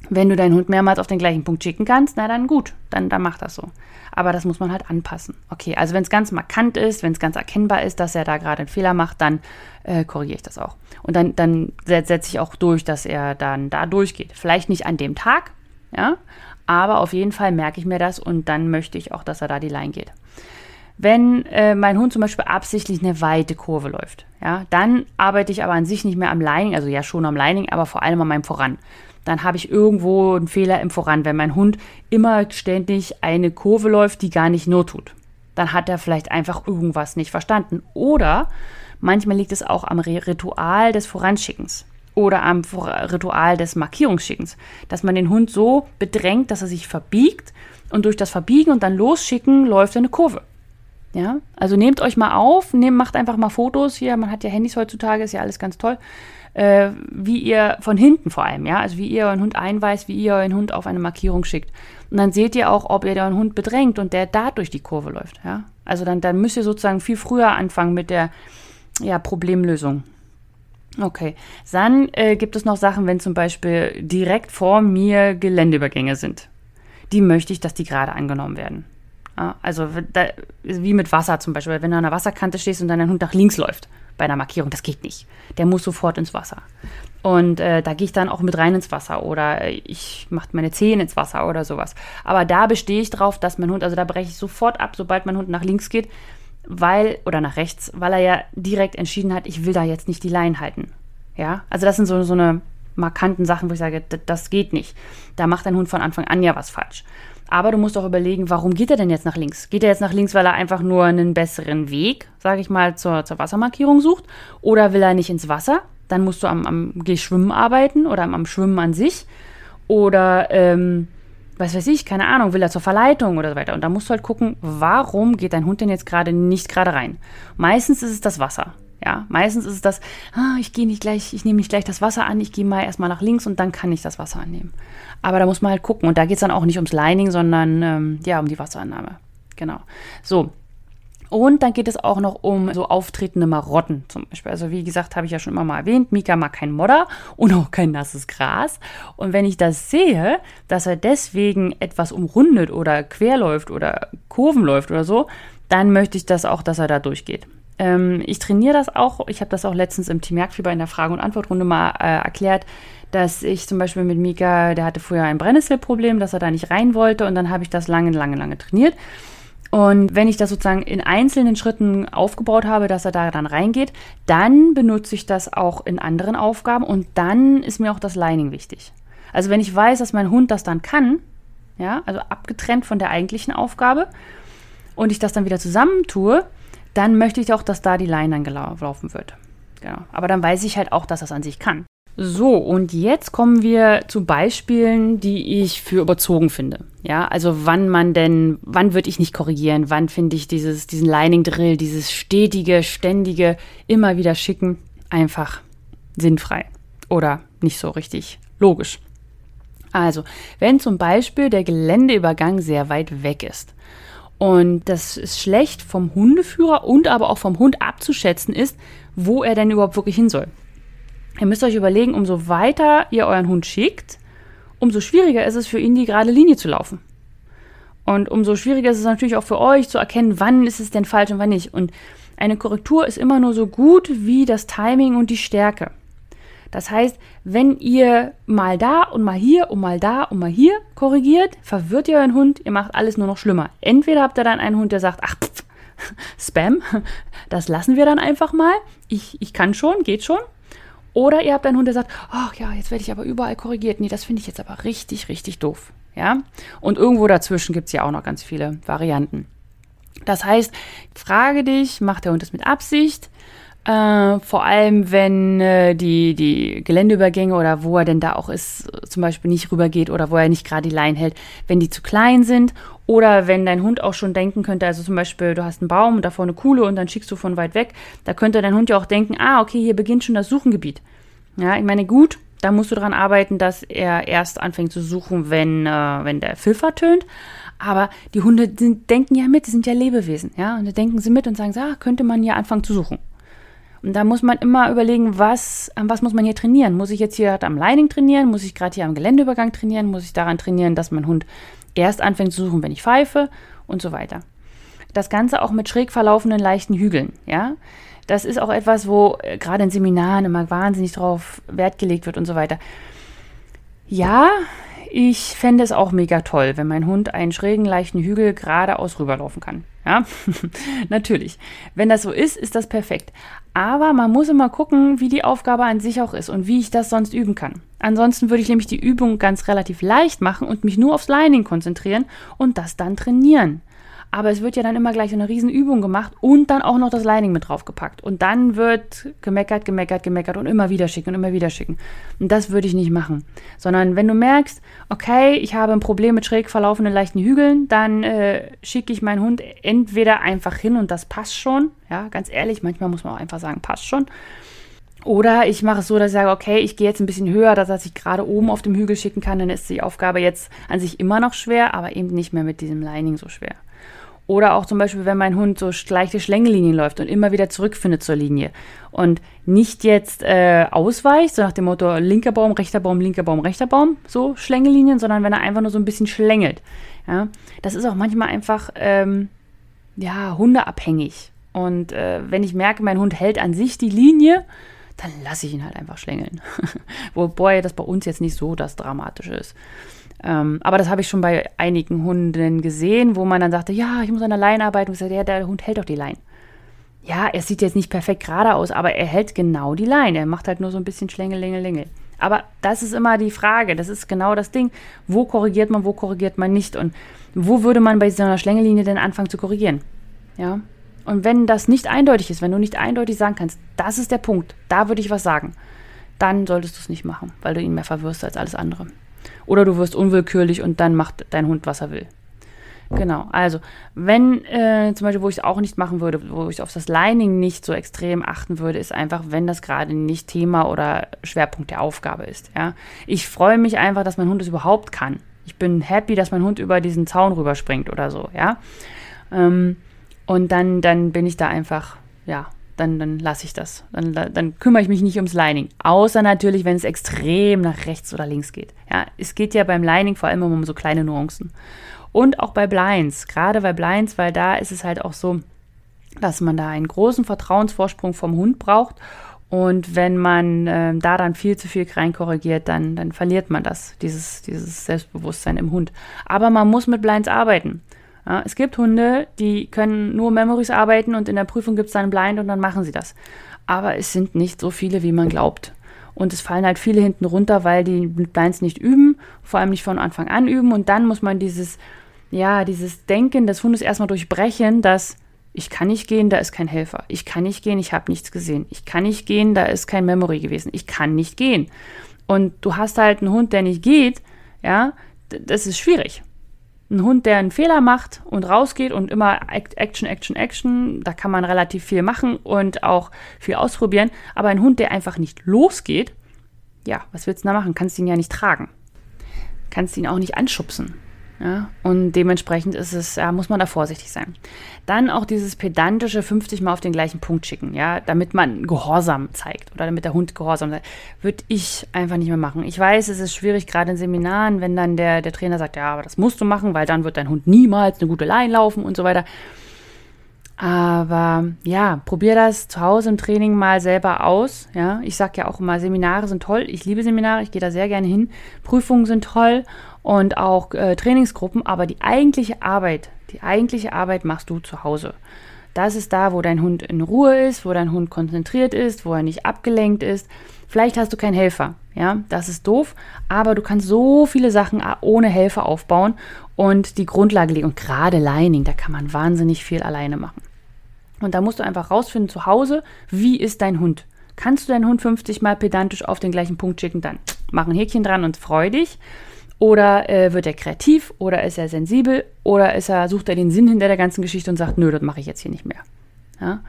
Wenn du deinen Hund mehrmals auf den gleichen Punkt schicken kannst, na dann gut, dann, dann mach das so. Aber das muss man halt anpassen. Okay, also wenn es ganz markant ist, wenn es ganz erkennbar ist, dass er da gerade einen Fehler macht, dann äh, korrigiere ich das auch. Und dann, dann setze ich auch durch, dass er dann da durchgeht. Vielleicht nicht an dem Tag, ja, aber auf jeden Fall merke ich mir das und dann möchte ich auch, dass er da die Line geht. Wenn äh, mein Hund zum Beispiel absichtlich eine weite Kurve läuft, ja, dann arbeite ich aber an sich nicht mehr am Lining, also ja schon am Lining, aber vor allem an meinem Voran dann habe ich irgendwo einen Fehler im Voran. Wenn mein Hund immer ständig eine Kurve läuft, die gar nicht nur tut, dann hat er vielleicht einfach irgendwas nicht verstanden. Oder manchmal liegt es auch am Ritual des Voranschickens oder am Ritual des Markierungsschickens, dass man den Hund so bedrängt, dass er sich verbiegt und durch das Verbiegen und dann losschicken läuft eine Kurve. Ja, also nehmt euch mal auf, nehmt, macht einfach mal Fotos hier. Man hat ja Handys heutzutage, ist ja alles ganz toll äh, wie ihr von hinten vor allem, ja, also wie ihr euren Hund einweist, wie ihr euren Hund auf eine Markierung schickt. Und dann seht ihr auch, ob ihr euren Hund bedrängt und der da durch die Kurve läuft, ja. Also dann, dann müsst ihr sozusagen viel früher anfangen mit der ja, Problemlösung. Okay, dann äh, gibt es noch Sachen, wenn zum Beispiel direkt vor mir Geländeübergänge sind. Die möchte ich, dass die gerade angenommen werden. Ja, also da, wie mit Wasser zum Beispiel, wenn du an der Wasserkante stehst und dann dein Hund nach links läuft bei einer Markierung. Das geht nicht. Der muss sofort ins Wasser. Und äh, da gehe ich dann auch mit rein ins Wasser oder ich mache meine Zehen ins Wasser oder sowas. Aber da bestehe ich drauf, dass mein Hund, also da breche ich sofort ab, sobald mein Hund nach links geht, weil, oder nach rechts, weil er ja direkt entschieden hat, ich will da jetzt nicht die Leine halten. Ja, also das sind so, so eine markanten Sachen, wo ich sage, das geht nicht. Da macht dein Hund von Anfang an ja was falsch. Aber du musst auch überlegen, warum geht er denn jetzt nach links? Geht er jetzt nach links, weil er einfach nur einen besseren Weg, sage ich mal, zur, zur Wassermarkierung sucht? Oder will er nicht ins Wasser? Dann musst du am, am Geschwimmen arbeiten oder am, am Schwimmen an sich. Oder, ähm, was weiß ich, keine Ahnung, will er zur Verleitung oder so weiter. Und da musst du halt gucken, warum geht dein Hund denn jetzt gerade nicht gerade rein? Meistens ist es das Wasser. Ja, meistens ist es das, ah, ich gehe nicht gleich, ich nehme nicht gleich das Wasser an, ich gehe mal erstmal nach links und dann kann ich das Wasser annehmen. Aber da muss man halt gucken. Und da geht es dann auch nicht ums Lining, sondern ähm, ja, um die Wasserannahme. Genau. So. Und dann geht es auch noch um so auftretende Marotten zum Beispiel. Also wie gesagt, habe ich ja schon immer mal erwähnt, Mika mag kein Modder und auch kein nasses Gras. Und wenn ich das sehe, dass er deswegen etwas umrundet oder querläuft oder Kurven läuft oder so, dann möchte ich das auch, dass er da durchgeht. Ähm, ich trainiere das auch. Ich habe das auch letztens im Team Merkfieber in der Frage- und Antwortrunde mal äh, erklärt, dass ich zum Beispiel mit Mika, der hatte früher ein Brennnesselproblem, dass er da nicht rein wollte und dann habe ich das lange, lange, lange trainiert. Und wenn ich das sozusagen in einzelnen Schritten aufgebaut habe, dass er da dann reingeht, dann benutze ich das auch in anderen Aufgaben und dann ist mir auch das Lining wichtig. Also wenn ich weiß, dass mein Hund das dann kann, ja, also abgetrennt von der eigentlichen Aufgabe und ich das dann wieder zusammentue, dann möchte ich auch, dass da die Line dann gelaufen wird. Genau. Aber dann weiß ich halt auch, dass das an sich kann. So, und jetzt kommen wir zu Beispielen, die ich für überzogen finde. Ja, also wann man denn, wann würde ich nicht korrigieren, wann finde ich dieses, diesen Lining Drill, dieses stetige, ständige, immer wieder schicken, einfach sinnfrei oder nicht so richtig logisch. Also, wenn zum Beispiel der Geländeübergang sehr weit weg ist und das ist schlecht vom Hundeführer und aber auch vom Hund abzuschätzen ist, wo er denn überhaupt wirklich hin soll. Ihr müsst euch überlegen, umso weiter ihr euren Hund schickt, umso schwieriger ist es für ihn, die gerade Linie zu laufen. Und umso schwieriger ist es natürlich auch für euch zu erkennen, wann ist es denn falsch und wann nicht. Und eine Korrektur ist immer nur so gut wie das Timing und die Stärke. Das heißt, wenn ihr mal da und mal hier und mal da und mal hier korrigiert, verwirrt ihr euren Hund, ihr macht alles nur noch schlimmer. Entweder habt ihr dann einen Hund, der sagt, ach, pff, Spam, das lassen wir dann einfach mal. Ich, ich kann schon, geht schon. Oder ihr habt einen Hund, der sagt, ach ja, jetzt werde ich aber überall korrigiert. Nee, das finde ich jetzt aber richtig, richtig doof. Ja? Und irgendwo dazwischen gibt es ja auch noch ganz viele Varianten. Das heißt, frage dich, macht der Hund das mit Absicht? Äh, vor allem, wenn äh, die, die Geländeübergänge oder wo er denn da auch ist, zum Beispiel nicht rübergeht oder wo er nicht gerade die Leine hält, wenn die zu klein sind oder wenn dein Hund auch schon denken könnte, also zum Beispiel, du hast einen Baum und davor eine Kuhle und dann schickst du von weit weg, da könnte dein Hund ja auch denken, ah, okay, hier beginnt schon das Suchengebiet. Ja, ich meine, gut, da musst du daran arbeiten, dass er erst anfängt zu suchen, wenn, äh, wenn der Pfiffer tönt. Aber die Hunde sind, denken ja mit, die sind ja Lebewesen, ja, und da denken sie mit und sagen, ah, könnte man hier anfangen zu suchen. Da muss man immer überlegen, was, was muss man hier trainieren? Muss ich jetzt hier am Lining trainieren? Muss ich gerade hier am Geländeübergang trainieren? Muss ich daran trainieren, dass mein Hund erst anfängt zu suchen, wenn ich pfeife und so weiter. Das Ganze auch mit schräg verlaufenden leichten Hügeln, ja. Das ist auch etwas, wo äh, gerade in Seminaren immer wahnsinnig drauf Wert gelegt wird und so weiter. Ja, ich fände es auch mega toll, wenn mein Hund einen schrägen, leichten Hügel geradeaus rüberlaufen kann. Ja, natürlich. Wenn das so ist, ist das perfekt. Aber man muss immer gucken, wie die Aufgabe an sich auch ist und wie ich das sonst üben kann. Ansonsten würde ich nämlich die Übung ganz relativ leicht machen und mich nur aufs Lining konzentrieren und das dann trainieren. Aber es wird ja dann immer gleich so eine Riesenübung gemacht und dann auch noch das Lining mit draufgepackt. Und dann wird gemeckert, gemeckert, gemeckert und immer wieder schicken und immer wieder schicken. Und das würde ich nicht machen. Sondern wenn du merkst, okay, ich habe ein Problem mit schräg verlaufenden leichten Hügeln, dann äh, schicke ich meinen Hund entweder einfach hin und das passt schon. Ja, ganz ehrlich, manchmal muss man auch einfach sagen, passt schon. Oder ich mache es so, dass ich sage, okay, ich gehe jetzt ein bisschen höher, dass ich gerade oben auf dem Hügel schicken kann, dann ist die Aufgabe jetzt an sich immer noch schwer, aber eben nicht mehr mit diesem Lining so schwer. Oder auch zum Beispiel, wenn mein Hund so leichte Schlängelinien läuft und immer wieder zurückfindet zur Linie und nicht jetzt äh, ausweicht, so nach dem Motto linker Baum, rechter Baum, linker Baum, rechter Baum, so Schlängelinien, sondern wenn er einfach nur so ein bisschen schlängelt. Ja, das ist auch manchmal einfach ähm, ja hundeabhängig. Und äh, wenn ich merke, mein Hund hält an sich die Linie, dann lasse ich ihn halt einfach schlängeln. Wobei das bei uns jetzt nicht so das Dramatische ist. Ähm, aber das habe ich schon bei einigen Hunden gesehen, wo man dann sagte, ja, ich muss an der Leine arbeiten. Und ich sagte, ja, der Hund hält doch die Leine. Ja, er sieht jetzt nicht perfekt gerade aus, aber er hält genau die Leine. Er macht halt nur so ein bisschen Schlängel, Aber das ist immer die Frage. Das ist genau das Ding. Wo korrigiert man, wo korrigiert man nicht? Und wo würde man bei so einer Schlängellinie denn anfangen zu korrigieren? Ja. Und wenn das nicht eindeutig ist, wenn du nicht eindeutig sagen kannst, das ist der Punkt, da würde ich was sagen, dann solltest du es nicht machen, weil du ihn mehr verwirrst als alles andere. Oder du wirst unwillkürlich und dann macht dein Hund, was er will. Genau, also wenn äh, zum Beispiel, wo ich es auch nicht machen würde, wo ich auf das Lining nicht so extrem achten würde, ist einfach, wenn das gerade nicht Thema oder Schwerpunkt der Aufgabe ist. Ja, ich freue mich einfach, dass mein Hund es überhaupt kann. Ich bin happy, dass mein Hund über diesen Zaun rüberspringt oder so. Ja, ähm, Und dann, dann bin ich da einfach, ja, dann, dann lasse ich das. Dann, dann kümmere ich mich nicht ums Lining. Außer natürlich, wenn es extrem nach rechts oder links geht. Ja, es geht ja beim Lining vor allem um so kleine Nuancen. Und auch bei Blinds, gerade bei Blinds, weil da ist es halt auch so, dass man da einen großen Vertrauensvorsprung vom Hund braucht. Und wenn man äh, da dann viel zu viel reinkorrigiert, dann, dann verliert man das, dieses, dieses Selbstbewusstsein im Hund. Aber man muss mit Blinds arbeiten. Ja, es gibt Hunde, die können nur Memories arbeiten und in der Prüfung gibt es dann Blind und dann machen sie das. Aber es sind nicht so viele, wie man glaubt. Und es fallen halt viele hinten runter, weil die mit Blinds nicht üben, vor allem nicht von Anfang an üben. Und dann muss man dieses, ja, dieses Denken des Hundes erstmal durchbrechen, dass ich kann nicht gehen, da ist kein Helfer. Ich kann nicht gehen, ich habe nichts gesehen. Ich kann nicht gehen, da ist kein Memory gewesen. Ich kann nicht gehen. Und du hast halt einen Hund, der nicht geht, ja, das ist schwierig. Ein Hund, der einen Fehler macht und rausgeht und immer Action, Action, Action, da kann man relativ viel machen und auch viel ausprobieren. Aber ein Hund, der einfach nicht losgeht, ja, was willst du da machen? Kannst ihn ja nicht tragen. Kannst ihn auch nicht anschubsen. Ja, und dementsprechend ist es, ja, muss man da vorsichtig sein. Dann auch dieses pedantische 50 Mal auf den gleichen Punkt schicken, ja, damit man Gehorsam zeigt oder damit der Hund Gehorsam zeigt, würde ich einfach nicht mehr machen. Ich weiß, es ist schwierig, gerade in Seminaren, wenn dann der, der Trainer sagt, ja, aber das musst du machen, weil dann wird dein Hund niemals eine gute Line laufen und so weiter. Aber ja, probier das zu Hause im Training mal selber aus. Ja, ich sage ja auch immer, Seminare sind toll. Ich liebe Seminare, ich gehe da sehr gerne hin. Prüfungen sind toll und auch äh, Trainingsgruppen, aber die eigentliche Arbeit, die eigentliche Arbeit machst du zu Hause. Das ist da, wo dein Hund in Ruhe ist, wo dein Hund konzentriert ist, wo er nicht abgelenkt ist. Vielleicht hast du keinen Helfer, ja, das ist doof, aber du kannst so viele Sachen ohne Helfer aufbauen und die Grundlage legen. Und gerade Lining, da kann man wahnsinnig viel alleine machen. Und da musst du einfach rausfinden zu Hause, wie ist dein Hund? Kannst du deinen Hund 50 Mal pedantisch auf den gleichen Punkt schicken, dann mach ein Häkchen dran und freu dich. Oder äh, wird er kreativ oder ist er sensibel oder ist er, sucht er den Sinn hinter der ganzen Geschichte und sagt, nö, das mache ich jetzt hier nicht mehr. Ja?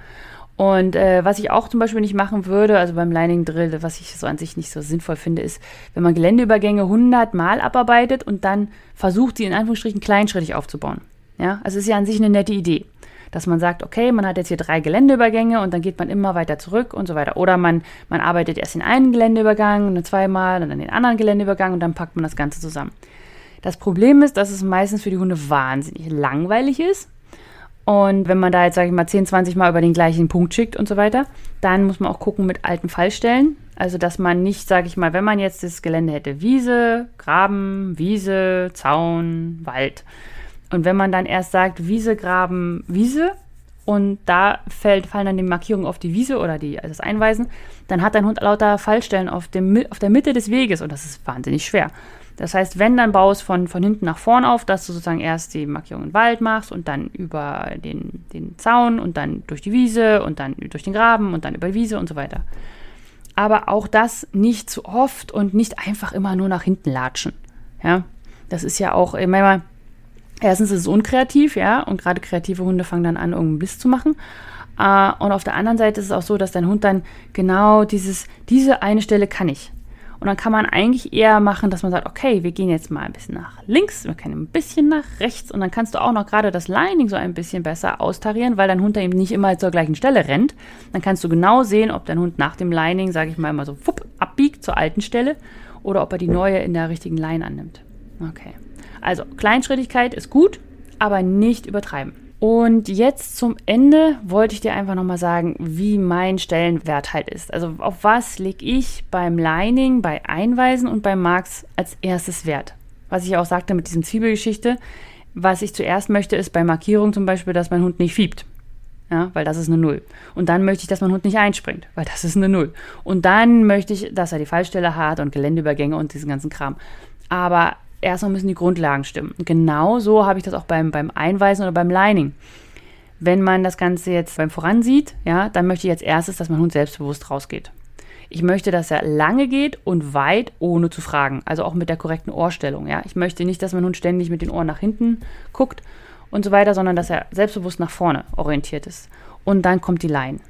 Und äh, was ich auch zum Beispiel nicht machen würde, also beim Lining Drill, was ich so an sich nicht so sinnvoll finde, ist, wenn man Geländeübergänge 100 Mal abarbeitet und dann versucht, sie in Anführungsstrichen kleinschrittig aufzubauen. Ja, also ist ja an sich eine nette Idee dass man sagt, okay, man hat jetzt hier drei Geländeübergänge und dann geht man immer weiter zurück und so weiter. Oder man, man arbeitet erst in einen Geländeübergang dann zweimal und dann den anderen Geländeübergang und dann packt man das Ganze zusammen. Das Problem ist, dass es meistens für die Hunde wahnsinnig langweilig ist. Und wenn man da jetzt, sage ich mal, 10, 20 Mal über den gleichen Punkt schickt und so weiter, dann muss man auch gucken mit alten Fallstellen. Also, dass man nicht, sage ich mal, wenn man jetzt das Gelände hätte, Wiese, Graben, Wiese, Zaun, Wald, und wenn man dann erst sagt, Wiese, Graben, Wiese, und da fällt, fallen dann die Markierungen auf die Wiese oder die, also das Einweisen, dann hat dein Hund lauter Fallstellen auf, dem, auf der Mitte des Weges und das ist wahnsinnig schwer. Das heißt, wenn, dann baust von, von hinten nach vorn auf, dass du sozusagen erst die Markierung im Wald machst und dann über den, den Zaun und dann durch die Wiese und dann durch den Graben und dann über die Wiese und so weiter. Aber auch das nicht zu oft und nicht einfach immer nur nach hinten latschen. Ja, das ist ja auch, ich meine, Erstens ist es unkreativ, ja, und gerade kreative Hunde fangen dann an, irgendeinen Biss zu machen. Uh, und auf der anderen Seite ist es auch so, dass dein Hund dann genau dieses, diese eine Stelle kann ich. Und dann kann man eigentlich eher machen, dass man sagt, okay, wir gehen jetzt mal ein bisschen nach links, wir können ein bisschen nach rechts und dann kannst du auch noch gerade das Lining so ein bisschen besser austarieren, weil dein Hund da eben nicht immer zur gleichen Stelle rennt. Dann kannst du genau sehen, ob dein Hund nach dem Lining, sage ich mal, immer so fupp, abbiegt zur alten Stelle oder ob er die neue in der richtigen Line annimmt. Okay. Also Kleinschrittigkeit ist gut, aber nicht übertreiben. Und jetzt zum Ende wollte ich dir einfach nochmal sagen, wie mein Stellenwert halt ist. Also auf was lege ich beim Lining, bei Einweisen und beim Marx als erstes Wert? Was ich auch sagte mit diesem Zwiebelgeschichte, was ich zuerst möchte, ist bei Markierung zum Beispiel, dass mein Hund nicht fiebt. Ja, weil das ist eine Null. Und dann möchte ich, dass mein Hund nicht einspringt, weil das ist eine Null. Und dann möchte ich, dass er die Fallstelle hat und Geländeübergänge und diesen ganzen Kram. Aber erstmal müssen die Grundlagen stimmen. Genau so habe ich das auch beim, beim Einweisen oder beim Lining. Wenn man das Ganze jetzt beim Voransieht, ja, dann möchte ich als erstes, dass mein Hund selbstbewusst rausgeht. Ich möchte, dass er lange geht und weit, ohne zu fragen. Also auch mit der korrekten Ohrstellung. Ja. Ich möchte nicht, dass mein Hund ständig mit den Ohren nach hinten guckt und so weiter, sondern dass er selbstbewusst nach vorne orientiert ist. Und dann kommt die Line.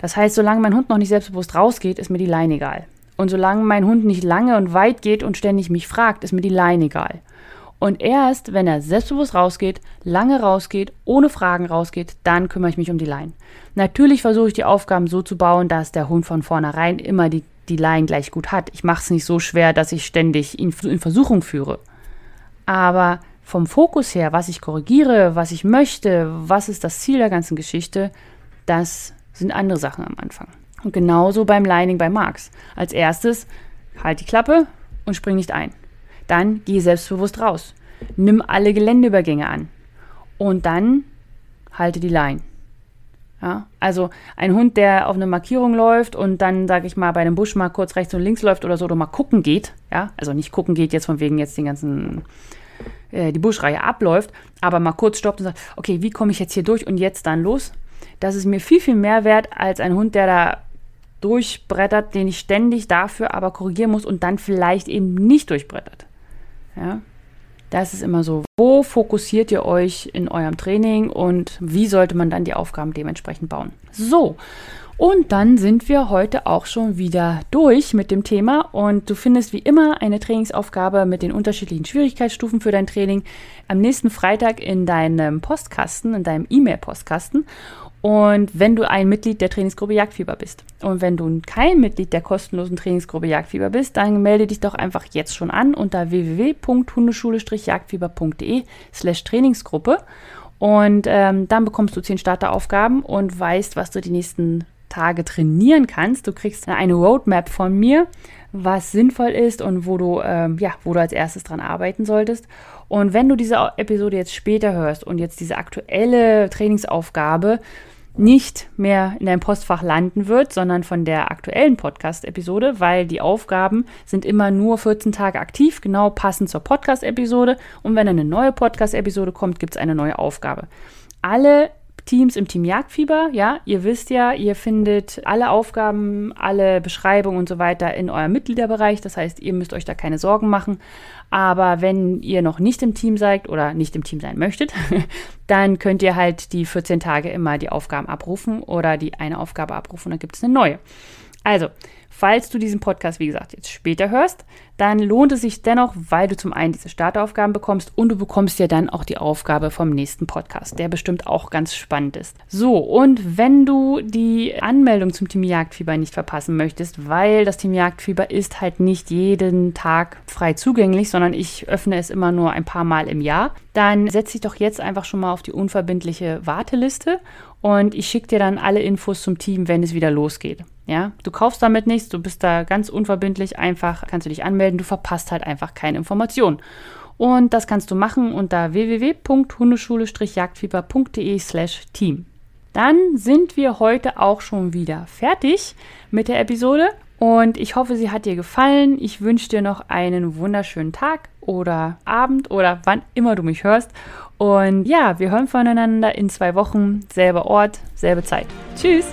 Das heißt, solange mein Hund noch nicht selbstbewusst rausgeht, ist mir die Line egal. Und solange mein Hund nicht lange und weit geht und ständig mich fragt, ist mir die Leine egal. Und erst, wenn er selbstbewusst rausgeht, lange rausgeht, ohne Fragen rausgeht, dann kümmere ich mich um die Leine. Natürlich versuche ich die Aufgaben so zu bauen, dass der Hund von vornherein immer die, die Leine gleich gut hat. Ich mache es nicht so schwer, dass ich ständig ihn in Versuchung führe. Aber vom Fokus her, was ich korrigiere, was ich möchte, was ist das Ziel der ganzen Geschichte, das sind andere Sachen am Anfang. Und genauso beim Lining bei Marx. Als erstes, halt die Klappe und spring nicht ein. Dann geh selbstbewusst raus. Nimm alle Geländeübergänge an. Und dann halte die Line. Ja, also ein Hund, der auf eine Markierung läuft und dann, sage ich mal, bei einem Busch mal kurz rechts und links läuft oder so oder mal gucken geht, ja, also nicht gucken geht jetzt von wegen jetzt den ganzen, äh, die Buschreihe abläuft, aber mal kurz stoppt und sagt, okay, wie komme ich jetzt hier durch und jetzt dann los? Das ist mir viel, viel mehr wert als ein Hund, der da durchbrettert, den ich ständig dafür aber korrigieren muss und dann vielleicht eben nicht durchbrettert. Ja, das ist immer so. Wo fokussiert ihr euch in eurem Training und wie sollte man dann die Aufgaben dementsprechend bauen? So. Und dann sind wir heute auch schon wieder durch mit dem Thema und du findest wie immer eine Trainingsaufgabe mit den unterschiedlichen Schwierigkeitsstufen für dein Training am nächsten Freitag in deinem Postkasten, in deinem E-Mail-Postkasten. Und wenn du ein Mitglied der Trainingsgruppe Jagdfieber bist und wenn du kein Mitglied der kostenlosen Trainingsgruppe Jagdfieber bist, dann melde dich doch einfach jetzt schon an unter www.hundeschule-jagdfieber.de slash Trainingsgruppe und ähm, dann bekommst du zehn Starteraufgaben und weißt, was du die nächsten Tage trainieren kannst. Du kriegst eine Roadmap von mir, was sinnvoll ist und wo du, ähm, ja, wo du als erstes dran arbeiten solltest. Und wenn du diese Episode jetzt später hörst und jetzt diese aktuelle Trainingsaufgabe nicht mehr in deinem Postfach landen wird, sondern von der aktuellen Podcast-Episode, weil die Aufgaben sind immer nur 14 Tage aktiv, genau passend zur Podcast-Episode. Und wenn eine neue Podcast-Episode kommt, gibt es eine neue Aufgabe. Alle Teams im Team Jagdfieber, ja, ihr wisst ja, ihr findet alle Aufgaben, alle Beschreibungen und so weiter in eurem Mitgliederbereich. Das heißt, ihr müsst euch da keine Sorgen machen. Aber wenn ihr noch nicht im Team seid oder nicht im Team sein möchtet, dann könnt ihr halt die 14 Tage immer die Aufgaben abrufen oder die eine Aufgabe abrufen, dann gibt es eine neue. Also, falls du diesen Podcast, wie gesagt, jetzt später hörst, dann lohnt es sich dennoch, weil du zum einen diese Startaufgaben bekommst und du bekommst ja dann auch die Aufgabe vom nächsten Podcast, der bestimmt auch ganz spannend ist. So, und wenn du die Anmeldung zum Team Jagdfieber nicht verpassen möchtest, weil das Team Jagdfieber ist halt nicht jeden Tag frei zugänglich, sondern ich öffne es immer nur ein paar Mal im Jahr, dann setz dich doch jetzt einfach schon mal auf die unverbindliche Warteliste und ich schicke dir dann alle Infos zum Team, wenn es wieder losgeht. Ja, du kaufst damit nichts, du bist da ganz unverbindlich, einfach kannst du dich anmelden, du verpasst halt einfach keine Informationen. Und das kannst du machen unter www.hundeschule-jagdfieber.de slash team. Dann sind wir heute auch schon wieder fertig mit der Episode und ich hoffe, sie hat dir gefallen. Ich wünsche dir noch einen wunderschönen Tag oder Abend oder wann immer du mich hörst. Und ja, wir hören voneinander in zwei Wochen, selber Ort, selbe Zeit. Tschüss!